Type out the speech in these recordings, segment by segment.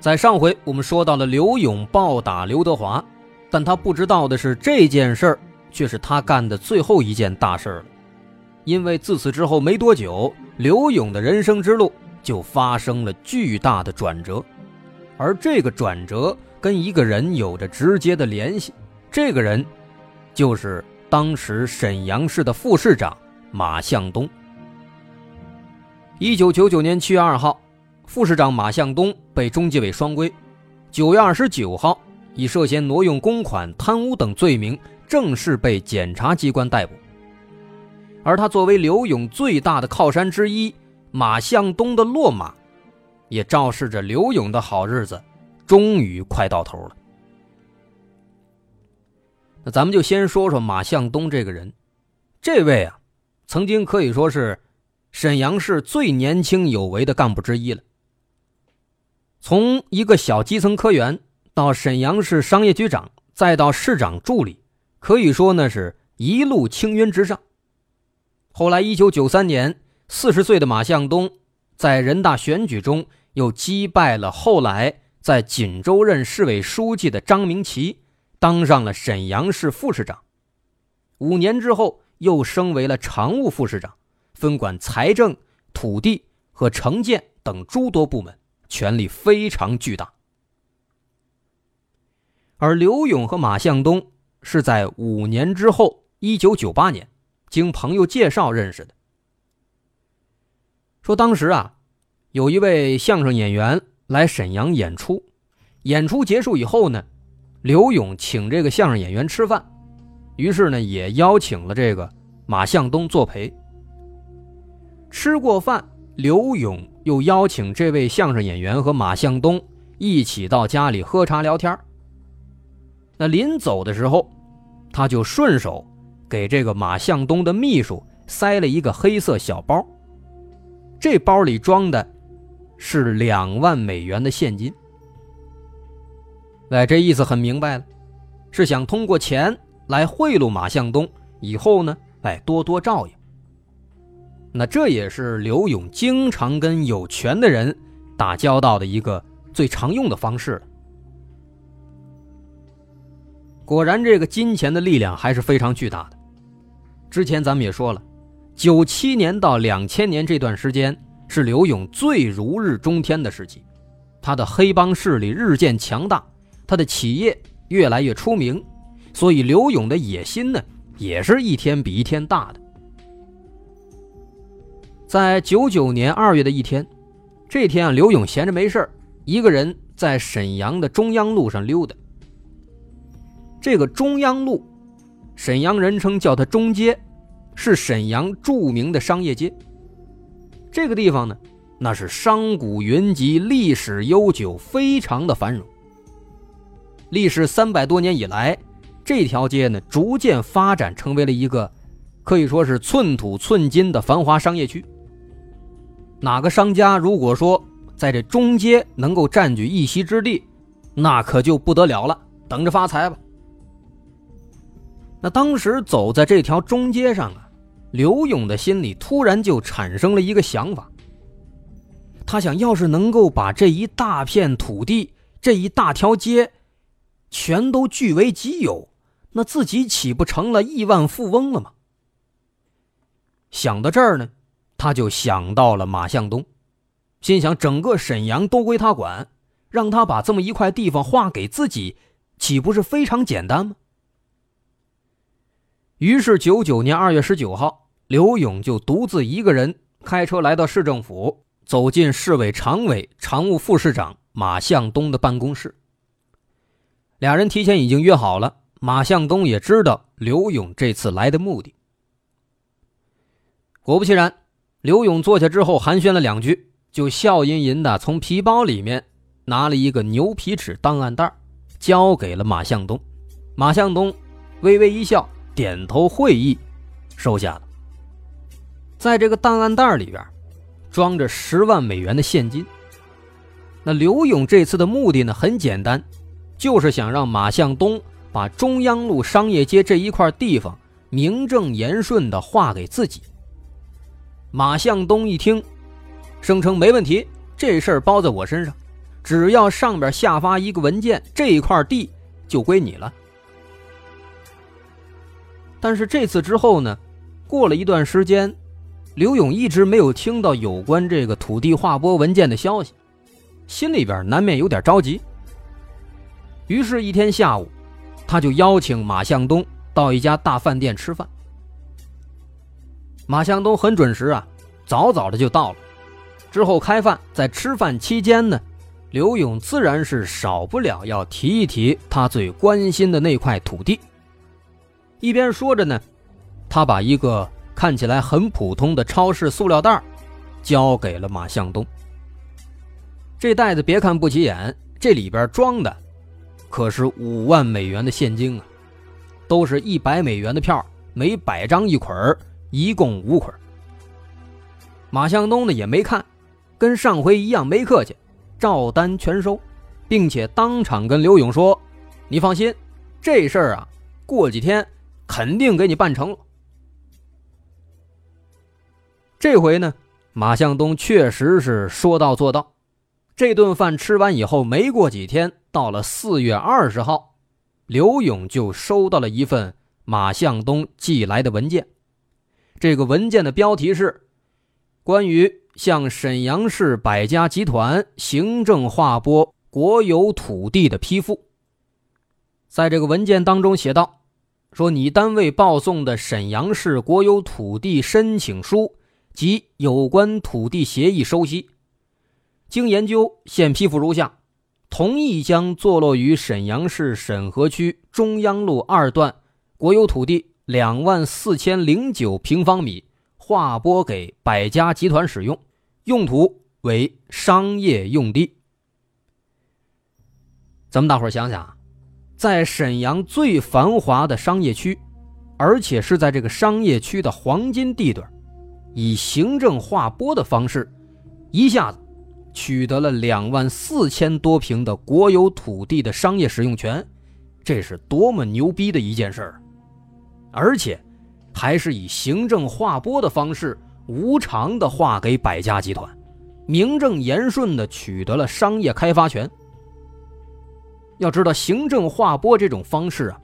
在上回我们说到了刘勇暴打刘德华，但他不知道的是，这件事儿却是他干的最后一件大事了。因为自此之后没多久，刘勇的人生之路就发生了巨大的转折，而这个转折跟一个人有着直接的联系，这个人就是。当时沈阳市的副市长马向东。一九九九年七月二号，副市长马向东被中纪委双规，九月二十九号以涉嫌挪用公款、贪污等罪名正式被检察机关逮捕。而他作为刘勇最大的靠山之一，马向东的落马，也昭示着刘勇的好日子终于快到头了。那咱们就先说说马向东这个人，这位啊，曾经可以说是沈阳市最年轻有为的干部之一了。从一个小基层科员到沈阳市商业局长，再到市长助理，可以说呢是一路青云直上。后来，一九九三年，四十岁的马向东在人大选举中又击败了后来在锦州任市委书记的张明奇。当上了沈阳市副市长，五年之后又升为了常务副市长，分管财政、土地和城建等诸多部门，权力非常巨大。而刘勇和马向东是在五年之后，一九九八年，经朋友介绍认识的。说当时啊，有一位相声演员来沈阳演出，演出结束以后呢。刘勇请这个相声演员吃饭，于是呢也邀请了这个马向东作陪。吃过饭，刘勇又邀请这位相声演员和马向东一起到家里喝茶聊天。那临走的时候，他就顺手给这个马向东的秘书塞了一个黑色小包，这包里装的是两万美元的现金。哎，这意思很明白了，是想通过钱来贿赂马向东，以后呢，哎，多多照应。那这也是刘勇经常跟有权的人打交道的一个最常用的方式了。果然，这个金钱的力量还是非常巨大的。之前咱们也说了，九七年到两千年这段时间是刘勇最如日中天的时期，他的黑帮势力日渐强大。他的企业越来越出名，所以刘勇的野心呢，也是一天比一天大的。在九九年二月的一天，这天啊，刘勇闲着没事一个人在沈阳的中央路上溜达。这个中央路，沈阳人称叫它中街，是沈阳著名的商业街。这个地方呢，那是商贾云集，历史悠久，非常的繁荣。历史三百多年以来，这条街呢逐渐发展成为了一个可以说是寸土寸金的繁华商业区。哪个商家如果说在这中街能够占据一席之地，那可就不得了了，等着发财吧。那当时走在这条中街上啊，刘勇的心里突然就产生了一个想法。他想要是能够把这一大片土地、这一大条街。全都据为己有，那自己岂不成了亿万富翁了吗？想到这儿呢，他就想到了马向东，心想整个沈阳都归他管，让他把这么一块地方划给自己，岂不是非常简单吗？于是，九九年二月十九号，刘勇就独自一个人开车来到市政府，走进市委常委、常务副市长马向东的办公室。俩人提前已经约好了，马向东也知道刘勇这次来的目的。果不其然，刘勇坐下之后寒暄了两句，就笑吟吟的从皮包里面拿了一个牛皮纸档案袋，交给了马向东。马向东微微一笑，点头会意，收下了。在这个档案袋里边，装着十万美元的现金。那刘勇这次的目的呢，很简单，就是想让马向东把中央路商业街这一块地方名正言顺的划给自己。马向东一听，声称没问题，这事儿包在我身上，只要上边下发一个文件，这一块地就归你了。但是这次之后呢，过了一段时间，刘勇一直没有听到有关这个土地划拨文件的消息。心里边难免有点着急，于是，一天下午，他就邀请马向东到一家大饭店吃饭。马向东很准时啊，早早的就到了。之后开饭，在吃饭期间呢，刘勇自然是少不了要提一提他最关心的那块土地。一边说着呢，他把一个看起来很普通的超市塑料袋交给了马向东。这袋子别看不起眼，这里边装的可是五万美元的现金啊，都是一百美元的票，每百张一捆一共五捆。马向东呢也没看，跟上回一样没客气，照单全收，并且当场跟刘勇说：“你放心，这事儿啊，过几天肯定给你办成。”这回呢，马向东确实是说到做到。这顿饭吃完以后，没过几天，到了四月二十号，刘勇就收到了一份马向东寄来的文件。这个文件的标题是“关于向沈阳市百家集团行政划拨国有土地的批复”。在这个文件当中写道：“说你单位报送的沈阳市国有土地申请书及有关土地协议收悉。”经研究，现批复如下：同意将坐落于沈阳市沈河区中央路二段国有土地两万四千零九平方米划拨给百家集团使用，用途为商业用地。咱们大伙想想，在沈阳最繁华的商业区，而且是在这个商业区的黄金地段，以行政划拨的方式，一下子。取得了两万四千多平的国有土地的商业使用权，这是多么牛逼的一件事儿！而且，还是以行政划拨的方式无偿的划给百家集团，名正言顺的取得了商业开发权。要知道，行政划拨这种方式啊，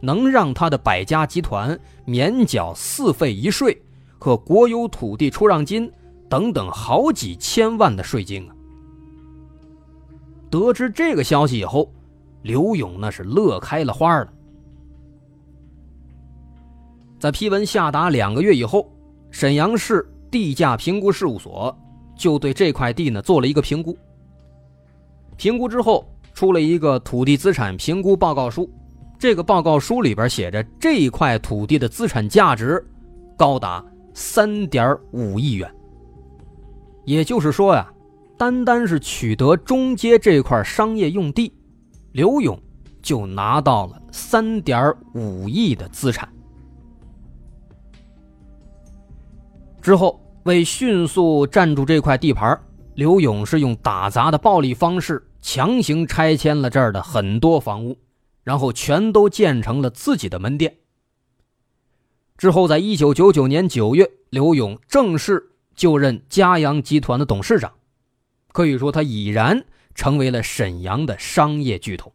能让他的百家集团免缴四费一税和国有土地出让金。等等，好几千万的税金啊！得知这个消息以后，刘勇那是乐开了花了。在批文下达两个月以后，沈阳市地价评估事务所就对这块地呢做了一个评估。评估之后，出了一个土地资产评估报告书。这个报告书里边写着，这块土地的资产价值高达三点五亿元。也就是说呀，单单是取得中街这块商业用地，刘勇就拿到了三点五亿的资产。之后，为迅速占住这块地盘，刘勇是用打砸的暴力方式强行拆迁了这儿的很多房屋，然后全都建成了自己的门店。之后，在一九九九年九月，刘勇正式。就任嘉阳集团的董事长，可以说他已然成为了沈阳的商业巨头，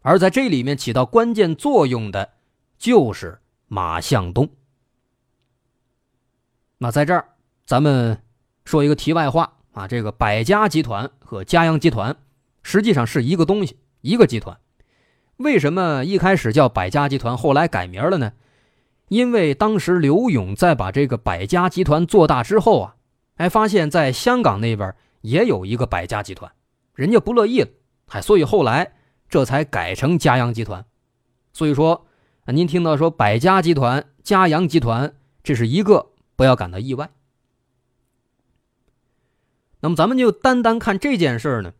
而在这里面起到关键作用的，就是马向东。那在这儿，咱们说一个题外话啊，这个百家集团和嘉阳集团实际上是一个东西，一个集团。为什么一开始叫百家集团，后来改名了呢？因为当时刘勇在把这个百家集团做大之后啊，哎，发现在香港那边也有一个百家集团，人家不乐意了，哎，所以后来这才改成嘉阳集团。所以说，您听到说百家集团、嘉阳集团，这是一个，不要感到意外。那么咱们就单单看这件事儿呢，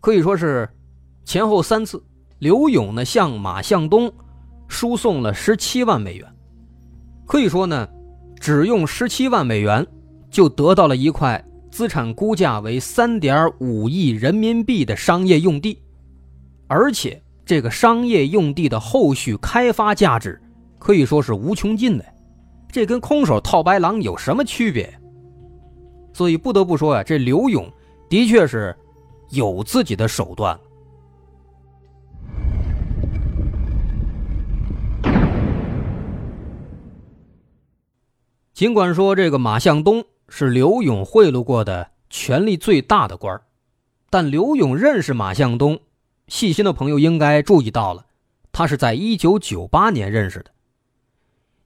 可以说是前后三次，刘勇呢向马向东输送了十七万美元，可以说呢，只用十七万美元就得到了一块资产估价为三点五亿人民币的商业用地，而且这个商业用地的后续开发价值可以说是无穷尽的，这跟空手套白狼有什么区别？所以不得不说呀，这刘勇的确是有自己的手段。尽管说这个马向东是刘勇贿赂过的权力最大的官但刘勇认识马向东，细心的朋友应该注意到了，他是在一九九八年认识的。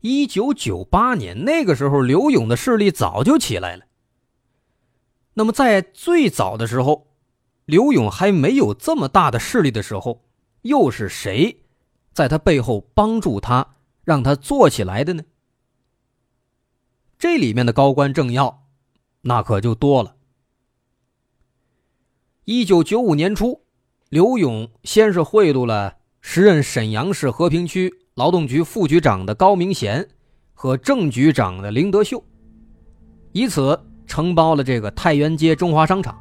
一九九八年那个时候，刘勇的势力早就起来了。那么，在最早的时候，刘勇还没有这么大的势力的时候，又是谁在他背后帮助他，让他做起来的呢？这里面的高官政要，那可就多了。一九九五年初，刘勇先是贿赂了时任沈阳市和平区劳动局副局长的高明贤和正局长的林德秀，以此。承包了这个太原街中华商场，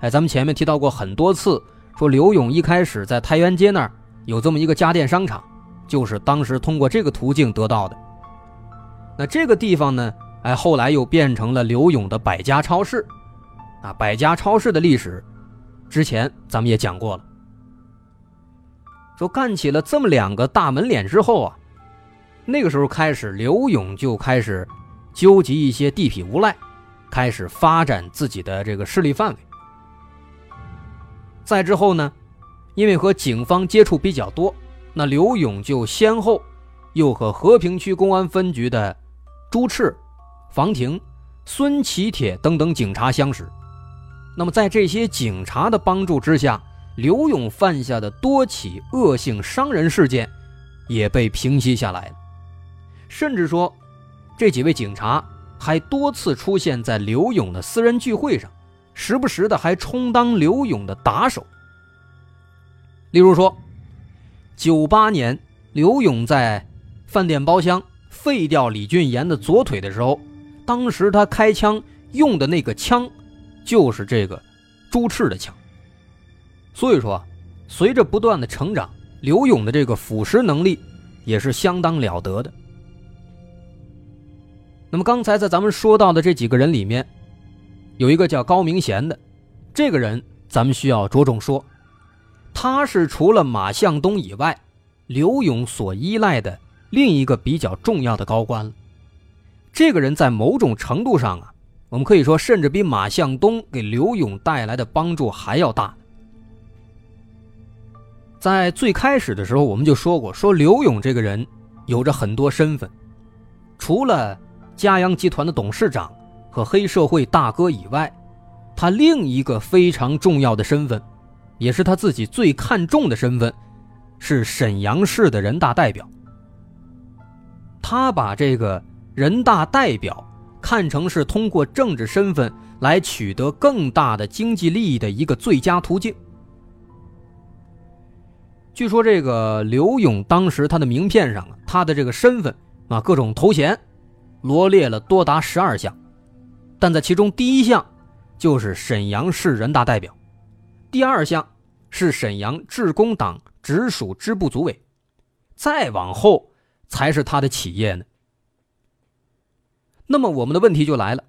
哎，咱们前面提到过很多次，说刘勇一开始在太原街那儿有这么一个家电商场，就是当时通过这个途径得到的。那这个地方呢，哎，后来又变成了刘勇的百家超市。啊，百家超市的历史，之前咱们也讲过了。说干起了这么两个大门脸之后啊，那个时候开始，刘勇就开始纠集一些地痞无赖。开始发展自己的这个势力范围。再之后呢，因为和警方接触比较多，那刘勇就先后又和和平区公安分局的朱赤、房廷、孙启铁等等警察相识。那么在这些警察的帮助之下，刘勇犯下的多起恶性伤人事件也被平息下来了。甚至说，这几位警察。还多次出现在刘勇的私人聚会上，时不时的还充当刘勇的打手。例如说，九八年刘勇在饭店包厢废掉李俊岩的左腿的时候，当时他开枪用的那个枪，就是这个朱赤的枪。所以说，随着不断的成长，刘勇的这个腐蚀能力也是相当了得的。那么刚才在咱们说到的这几个人里面，有一个叫高明贤的，这个人咱们需要着重说，他是除了马向东以外，刘勇所依赖的另一个比较重要的高官了。这个人在某种程度上啊，我们可以说甚至比马向东给刘勇带来的帮助还要大。在最开始的时候，我们就说过，说刘勇这个人有着很多身份，除了嘉阳集团的董事长和黑社会大哥以外，他另一个非常重要的身份，也是他自己最看重的身份，是沈阳市的人大代表。他把这个人大代表看成是通过政治身份来取得更大的经济利益的一个最佳途径。据说这个刘勇当时他的名片上啊，他的这个身份啊，各种头衔。罗列了多达十二项，但在其中第一项就是沈阳市人大代表，第二项是沈阳致公党直属支部组委，再往后才是他的企业呢。那么我们的问题就来了：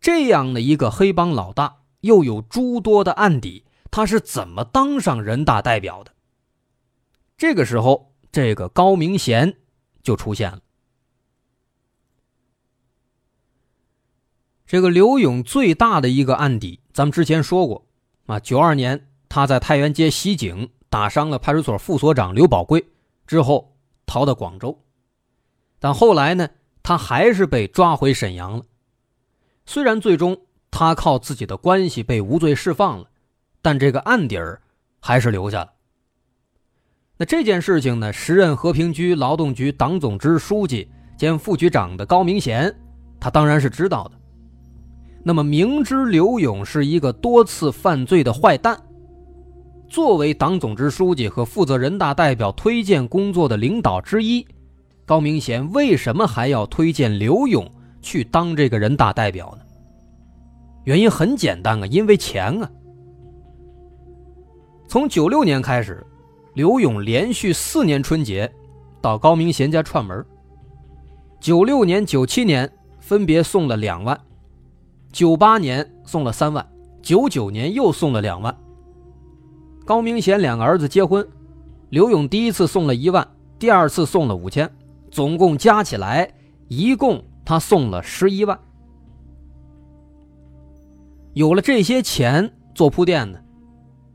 这样的一个黑帮老大，又有诸多的案底，他是怎么当上人大代表的？这个时候，这个高明贤就出现了。这个刘勇最大的一个案底，咱们之前说过，啊，九二年他在太原街袭警，打伤了派出所副所长刘宝贵，之后逃到广州，但后来呢，他还是被抓回沈阳了。虽然最终他靠自己的关系被无罪释放了，但这个案底儿还是留下了。那这件事情呢，时任和平区劳动局党总支书记兼副局长的高明贤，他当然是知道的。那么，明知刘勇是一个多次犯罪的坏蛋，作为党总支书记和负责人大代表推荐工作的领导之一，高明贤为什么还要推荐刘勇去当这个人大代表呢？原因很简单啊，因为钱啊。从九六年开始，刘勇连续四年春节到高明贤家串门。九六年、九七年分别送了两万，九八年送了三万，九九年又送了两万。高明贤两个儿子结婚，刘勇第一次送了一万，第二次送了五千，总共加起来一共他送了十一万。有了这些钱做铺垫呢，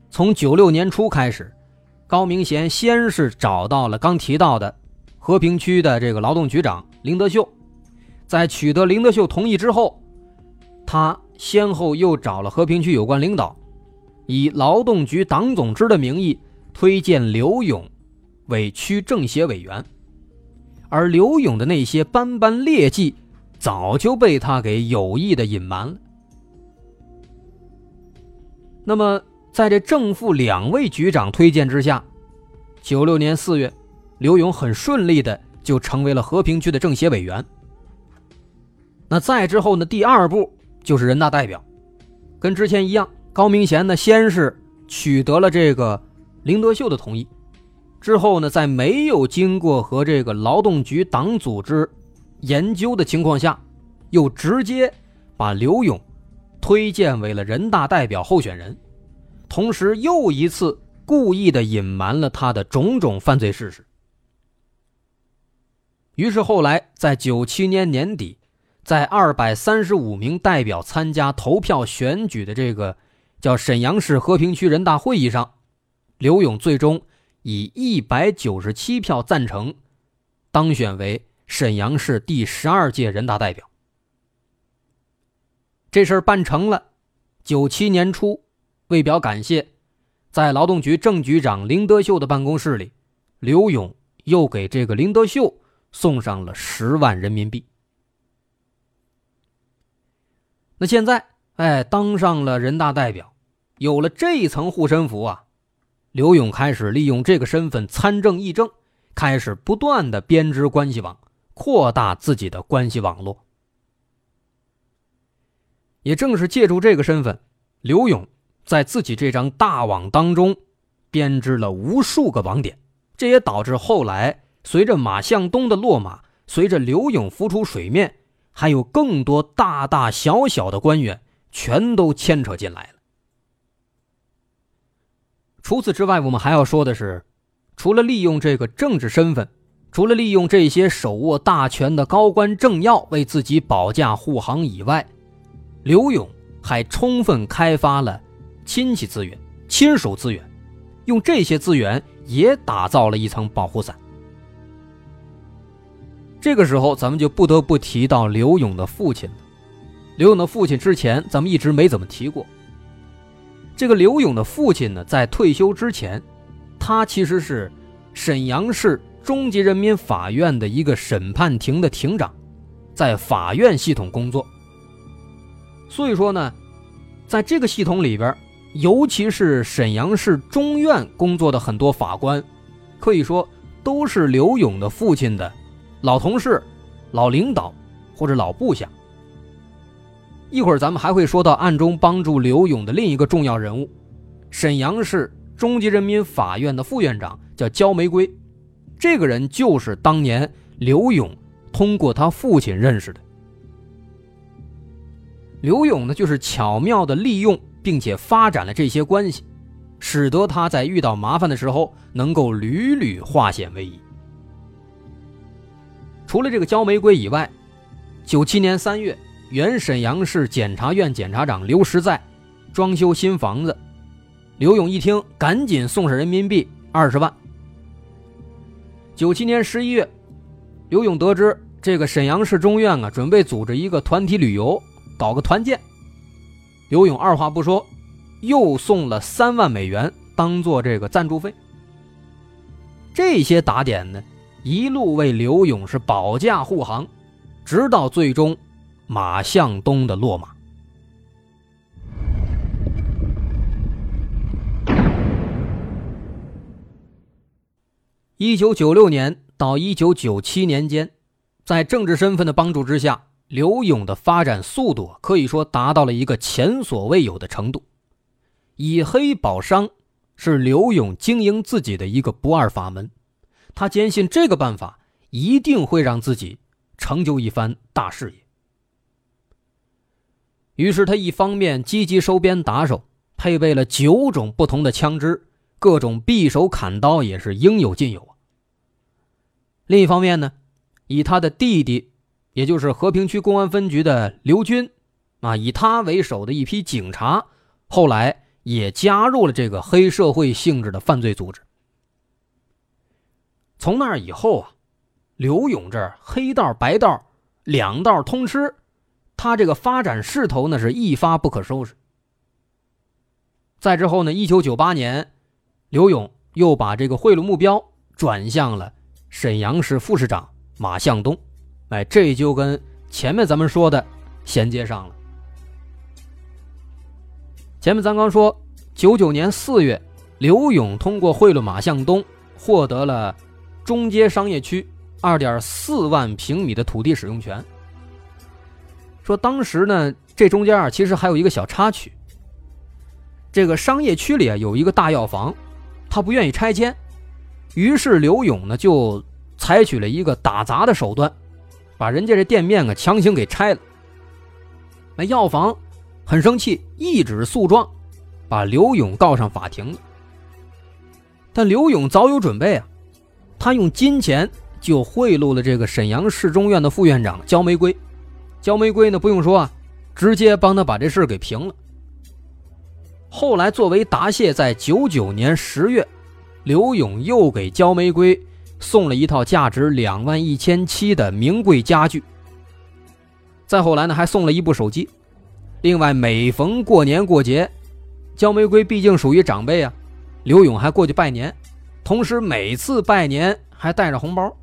从九六年初开始，高明贤先是找到了刚提到的和平区的这个劳动局长林德秀，在取得林德秀同意之后，他先后又找了和平区有关领导，以劳动局党总支的名义推荐刘勇为区政协委员，而刘勇的那些斑斑劣迹早就被他给有意的隐瞒了。那么，在这正副两位局长推荐之下，九六年四月，刘勇很顺利的就成为了和平区的政协委员。那再之后呢？第二步就是人大代表，跟之前一样，高明贤呢先是取得了这个林德秀的同意，之后呢，在没有经过和这个劳动局党组织研究的情况下，又直接把刘勇。推荐为了人大代表候选人，同时又一次故意的隐瞒了他的种种犯罪事实。于是后来在九七年年底，在二百三十五名代表参加投票选举的这个叫沈阳市和平区人大会议上，刘勇最终以一百九十七票赞成，当选为沈阳市第十二届人大代表。这事儿办成了，九七年初，为表感谢，在劳动局正局长林德秀的办公室里，刘勇又给这个林德秀送上了十万人民币。那现在，哎，当上了人大代表，有了这一层护身符啊，刘勇开始利用这个身份参政议政，开始不断的编织关系网，扩大自己的关系网络。也正是借助这个身份，刘勇在自己这张大网当中编织了无数个网点，这也导致后来随着马向东的落马，随着刘勇浮出水面，还有更多大大小小的官员全都牵扯进来了。除此之外，我们还要说的是，除了利用这个政治身份，除了利用这些手握大权的高官政要为自己保驾护航以外，刘勇还充分开发了亲戚资源、亲属资源，用这些资源也打造了一层保护伞。这个时候，咱们就不得不提到刘勇的父亲了。刘勇的父亲之前咱们一直没怎么提过。这个刘勇的父亲呢，在退休之前，他其实是沈阳市中级人民法院的一个审判庭的庭长，在法院系统工作。所以说呢，在这个系统里边，尤其是沈阳市中院工作的很多法官，可以说都是刘勇的父亲的老同事、老领导或者老部下。一会儿咱们还会说到暗中帮助刘勇的另一个重要人物，沈阳市中级人民法院的副院长叫焦玫瑰，这个人就是当年刘勇通过他父亲认识的。刘勇呢，就是巧妙的利用并且发展了这些关系，使得他在遇到麻烦的时候能够屡屡化险为夷。除了这个焦玫瑰以外，九七年三月，原沈阳市检察院检察长刘实在装修新房子，刘勇一听，赶紧送上人民币二十万。九七年十一月，刘勇得知这个沈阳市中院啊，准备组织一个团体旅游。搞个团建，刘勇二话不说，又送了三万美元当做这个赞助费。这些打点呢，一路为刘勇是保驾护航，直到最终马向东的落马。一九九六年到一九九七年间，在政治身份的帮助之下，刘勇的发展速度可以说达到了一个前所未有的程度。以黑保商是刘勇经营自己的一个不二法门，他坚信这个办法一定会让自己成就一番大事业。于是他一方面积极收编打手，配备了九种不同的枪支。各种匕首、砍刀也是应有尽有啊。另一方面呢，以他的弟弟，也就是和平区公安分局的刘军，啊，以他为首的一批警察，后来也加入了这个黑社会性质的犯罪组织。从那以后啊，刘勇这黑道白道两道通吃，他这个发展势头那是一发不可收拾。再之后呢，一九九八年。刘勇又把这个贿赂目标转向了沈阳市副市长马向东，哎，这就跟前面咱们说的衔接上了。前面咱刚说，九九年四月，刘勇通过贿赂马向东，获得了中街商业区二点四万平米的土地使用权。说当时呢，这中间啊，其实还有一个小插曲，这个商业区里啊有一个大药房。他不愿意拆迁，于是刘勇呢就采取了一个打砸的手段，把人家这店面啊强行给拆了。那药房很生气，一纸诉状把刘勇告上法庭了。但刘勇早有准备啊，他用金钱就贿赂了这个沈阳市中院的副院长焦玫瑰。焦玫瑰呢不用说啊，直接帮他把这事给平了。后来，作为答谢，在九九年十月，刘勇又给焦玫瑰送了一套价值两万一千七的名贵家具。再后来呢，还送了一部手机。另外，每逢过年过节，焦玫瑰毕竟属于长辈啊，刘勇还过去拜年，同时每次拜年还带着红包。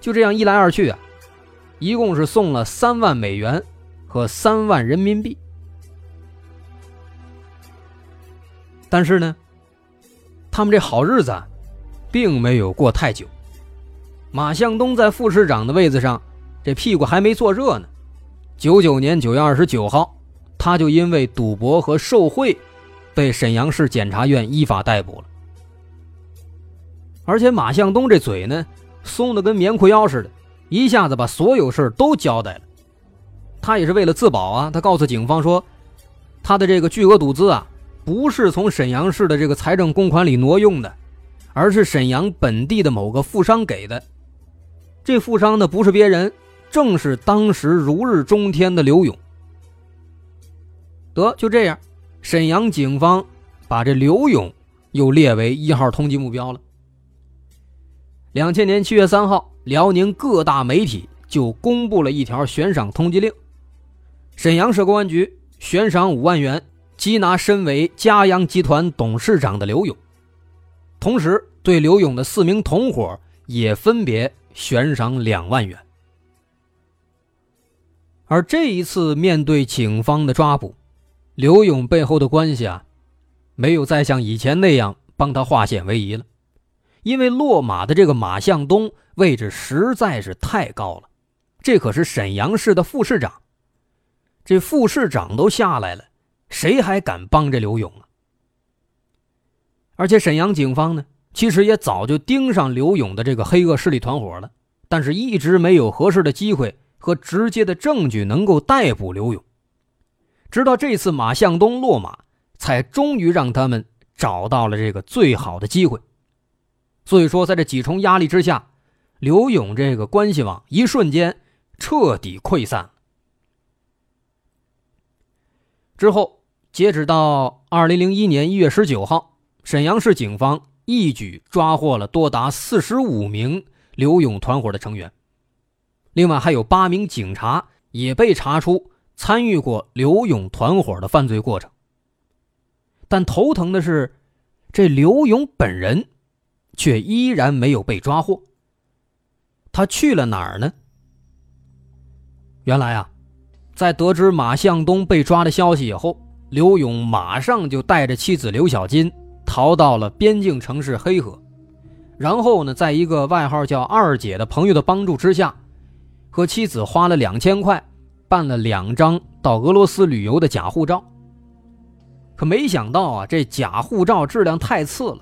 就这样一来二去啊，一共是送了三万美元和三万人民币。但是呢，他们这好日子，并没有过太久。马向东在副市长的位子上，这屁股还没坐热呢。九九年九月二十九号，他就因为赌博和受贿，被沈阳市检察院依法逮捕了。而且马向东这嘴呢，松的跟棉裤腰似的，一下子把所有事都交代了。他也是为了自保啊，他告诉警方说，他的这个巨额赌资啊。不是从沈阳市的这个财政公款里挪用的，而是沈阳本地的某个富商给的。这富商呢，不是别人，正是当时如日中天的刘勇。得就这样，沈阳警方把这刘勇又列为一号通缉目标了。两千年七月三号，辽宁各大媒体就公布了一条悬赏通缉令：沈阳市公安局悬赏五万元。缉拿身为嘉阳集团董事长的刘勇，同时对刘勇的四名同伙也分别悬赏两万元。而这一次面对警方的抓捕，刘勇背后的关系啊，没有再像以前那样帮他化险为夷了，因为落马的这个马向东位置实在是太高了，这可是沈阳市的副市长，这副市长都下来了。谁还敢帮这刘勇啊？而且沈阳警方呢，其实也早就盯上刘勇的这个黑恶势力团伙了，但是一直没有合适的机会和直接的证据能够逮捕刘勇。直到这次马向东落马，才终于让他们找到了这个最好的机会。所以说，在这几重压力之下，刘勇这个关系网一瞬间彻底溃散。之后。截止到二零零一年一月十九号，沈阳市警方一举抓获了多达四十五名刘勇团伙的成员，另外还有八名警察也被查出参与过刘勇团伙的犯罪过程。但头疼的是，这刘勇本人却依然没有被抓获。他去了哪儿呢？原来啊，在得知马向东被抓的消息以后。刘勇马上就带着妻子刘小金逃到了边境城市黑河，然后呢，在一个外号叫二姐的朋友的帮助之下，和妻子花了两千块，办了两张到俄罗斯旅游的假护照。可没想到啊，这假护照质量太次了。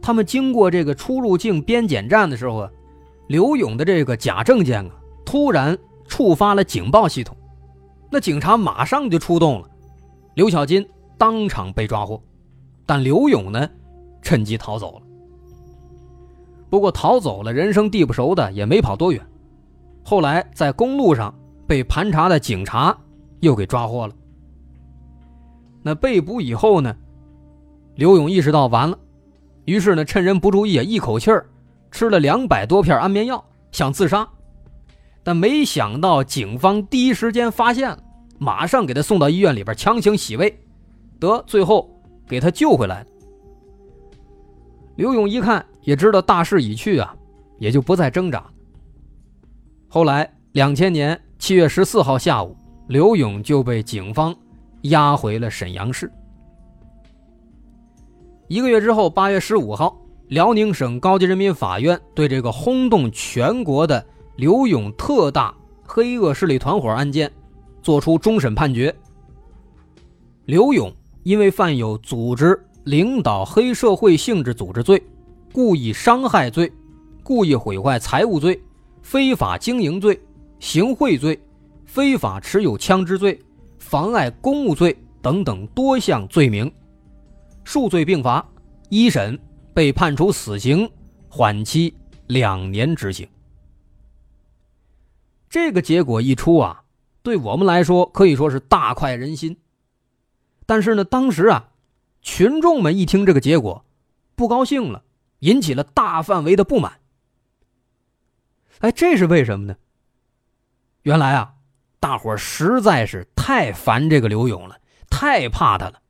他们经过这个出入境边检站的时候啊，刘勇的这个假证件啊，突然触发了警报系统，那警察马上就出动了，刘小金当场被抓获，但刘勇呢，趁机逃走了。不过逃走了，人生地不熟的也没跑多远，后来在公路上被盘查的警察又给抓获了。那被捕以后呢，刘勇意识到完了，于是呢，趁人不注意，一口气儿吃了两百多片安眠药，想自杀，但没想到警方第一时间发现了，马上给他送到医院里边强行洗胃，得最后给他救回来。刘勇一看也知道大势已去啊，也就不再挣扎。后来，两千年七月十四号下午，刘勇就被警方。押回了沈阳市。一个月之后，八月十五号，辽宁省高级人民法院对这个轰动全国的刘勇特大黑恶势力团伙案件作出终审判决。刘勇因为犯有组织领导黑社会性质组织罪、故意伤害罪、故意毁坏财物罪、非法经营罪、行贿罪、非法持有枪支罪。妨碍公务罪等等多项罪名，数罪并罚，一审被判处死刑，缓期两年执行。这个结果一出啊，对我们来说可以说是大快人心。但是呢，当时啊，群众们一听这个结果，不高兴了，引起了大范围的不满。哎，这是为什么呢？原来啊。大伙实在是太烦这个刘勇了，太怕他了。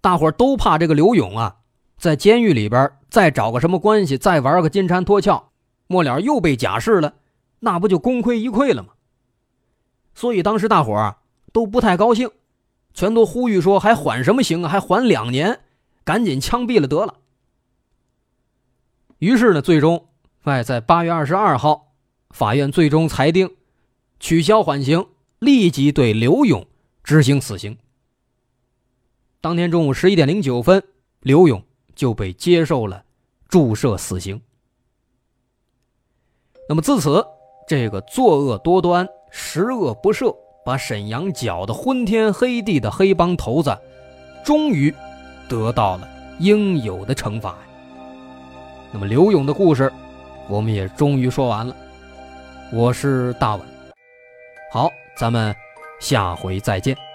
大伙都怕这个刘勇啊，在监狱里边再找个什么关系，再玩个金蝉脱壳，末了又被假释了，那不就功亏一篑了吗？所以当时大伙啊都不太高兴，全都呼吁说：“还缓什么刑啊？还缓两年，赶紧枪毙了得了。”于是呢，最终，哎，在八月二十二号，法院最终裁定取消缓刑。立即对刘勇执行死刑。当天中午十一点零九分，刘勇就被接受了注射死刑。那么自此，这个作恶多端、十恶不赦、把沈阳搅得昏天黑地的黑帮头子，终于得到了应有的惩罚。那么刘勇的故事，我们也终于说完了。我是大碗，好。咱们下回再见。